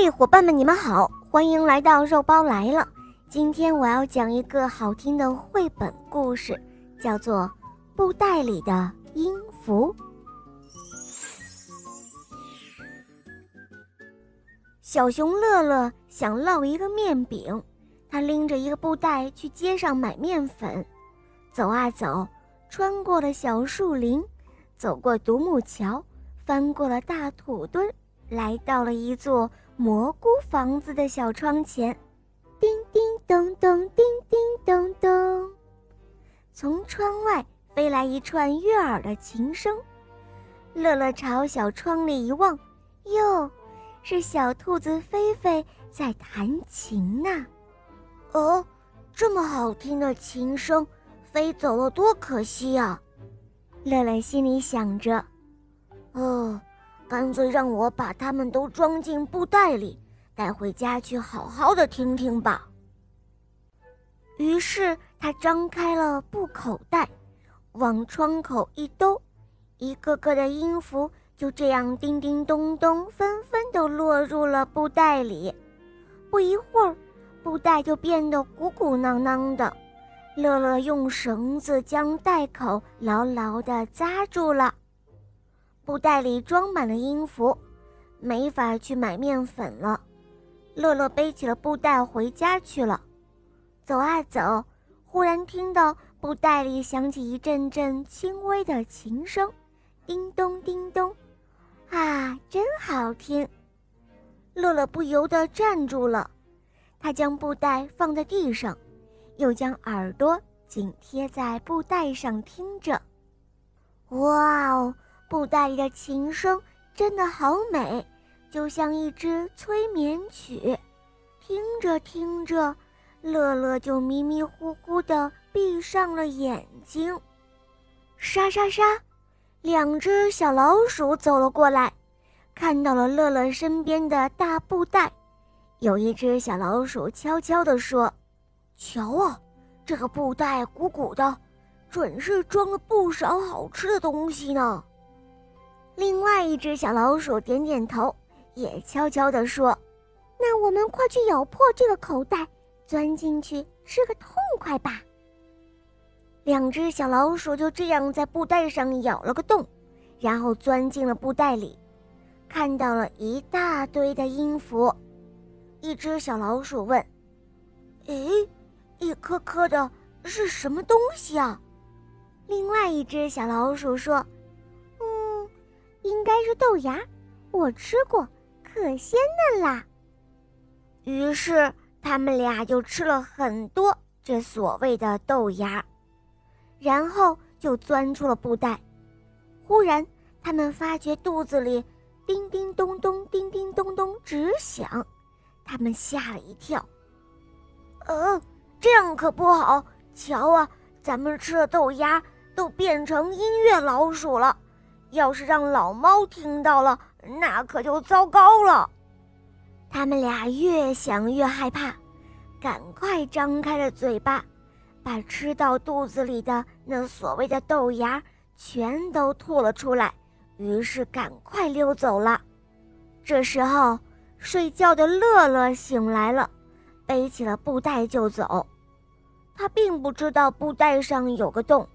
嘿，伙伴们，你们好，欢迎来到肉包来了。今天我要讲一个好听的绘本故事，叫做《布袋里的音符》。小熊乐乐想烙一个面饼，他拎着一个布袋去街上买面粉。走啊走，穿过了小树林，走过独木桥，翻过了大土堆，来到了一座。蘑菇房子的小窗前，叮叮咚咚，叮叮咚咚，从窗外飞来一串悦耳的琴声。乐乐朝小窗里一望，哟，是小兔子菲菲在弹琴呢。哦，这么好听的琴声，飞走了多可惜啊！乐乐心里想着。哦。干脆让我把它们都装进布袋里，带回家去好好的听听吧。于是他张开了布口袋，往窗口一兜，一个个的音符就这样叮叮咚咚，纷纷都落入了布袋里。不一会儿，布袋就变得鼓鼓囊囊的。乐乐用绳子将袋口牢牢地扎住了。布袋里装满了音符，没法去买面粉了。乐乐背起了布袋回家去了。走啊走，忽然听到布袋里响起一阵阵轻微的琴声，叮咚叮咚，啊，真好听！乐乐不由得站住了，他将布袋放在地上，又将耳朵紧贴在布袋上听着。哇哦！布袋里的琴声真的好美，就像一支催眠曲。听着听着，乐乐就迷迷糊糊地闭上了眼睛。沙沙沙，两只小老鼠走了过来，看到了乐乐身边的大布袋。有一只小老鼠悄悄地说：“瞧啊，这个布袋鼓鼓的，准是装了不少好吃的东西呢。”另一只小老鼠点点头，也悄悄地说：“那我们快去咬破这个口袋，钻进去吃个痛快吧。”两只小老鼠就这样在布袋上咬了个洞，然后钻进了布袋里，看到了一大堆的音符。一只小老鼠问：“诶，一颗颗的是什么东西啊？”另外一只小老鼠说。应该是豆芽，我吃过，可鲜嫩啦。于是他们俩就吃了很多这所谓的豆芽，然后就钻出了布袋。忽然，他们发觉肚子里叮叮咚咚、叮叮咚咚直响，他们吓了一跳。呃，这样可不好！瞧啊，咱们吃的豆芽都变成音乐老鼠了。要是让老猫听到了，那可就糟糕了。他们俩越想越害怕，赶快张开了嘴巴，把吃到肚子里的那所谓的豆芽全都吐了出来。于是赶快溜走了。这时候，睡觉的乐乐醒来了，背起了布袋就走。他并不知道布袋上有个洞，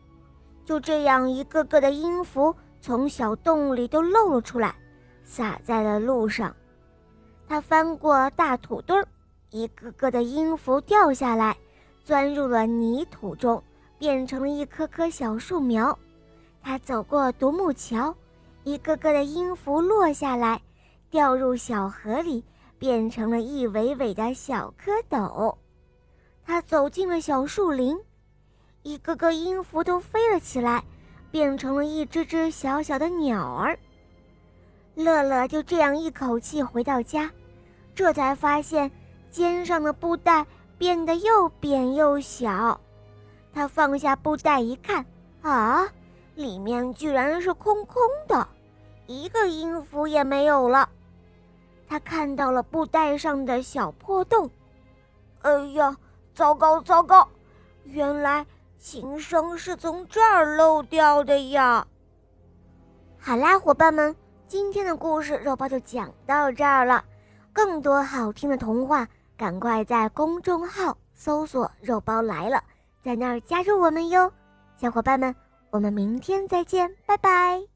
就这样一个个的音符。从小洞里都露了出来，洒在了路上。他翻过大土堆儿，一个个的音符掉下来，钻入了泥土中，变成了一棵棵小树苗。他走过独木桥，一个个的音符落下来，掉入小河里，变成了一尾尾的小蝌蚪。他走进了小树林，一个个音符都飞了起来。变成了一只只小小的鸟儿。乐乐就这样一口气回到家，这才发现肩上的布袋变得又扁又小。他放下布袋一看，啊，里面居然是空空的，一个音符也没有了。他看到了布袋上的小破洞，哎呀，糟糕糟糕，原来。琴声是从这儿漏掉的呀。好啦，伙伴们，今天的故事肉包就讲到这儿了。更多好听的童话，赶快在公众号搜索“肉包来了”，在那儿加入我们哟，小伙伴们，我们明天再见，拜拜。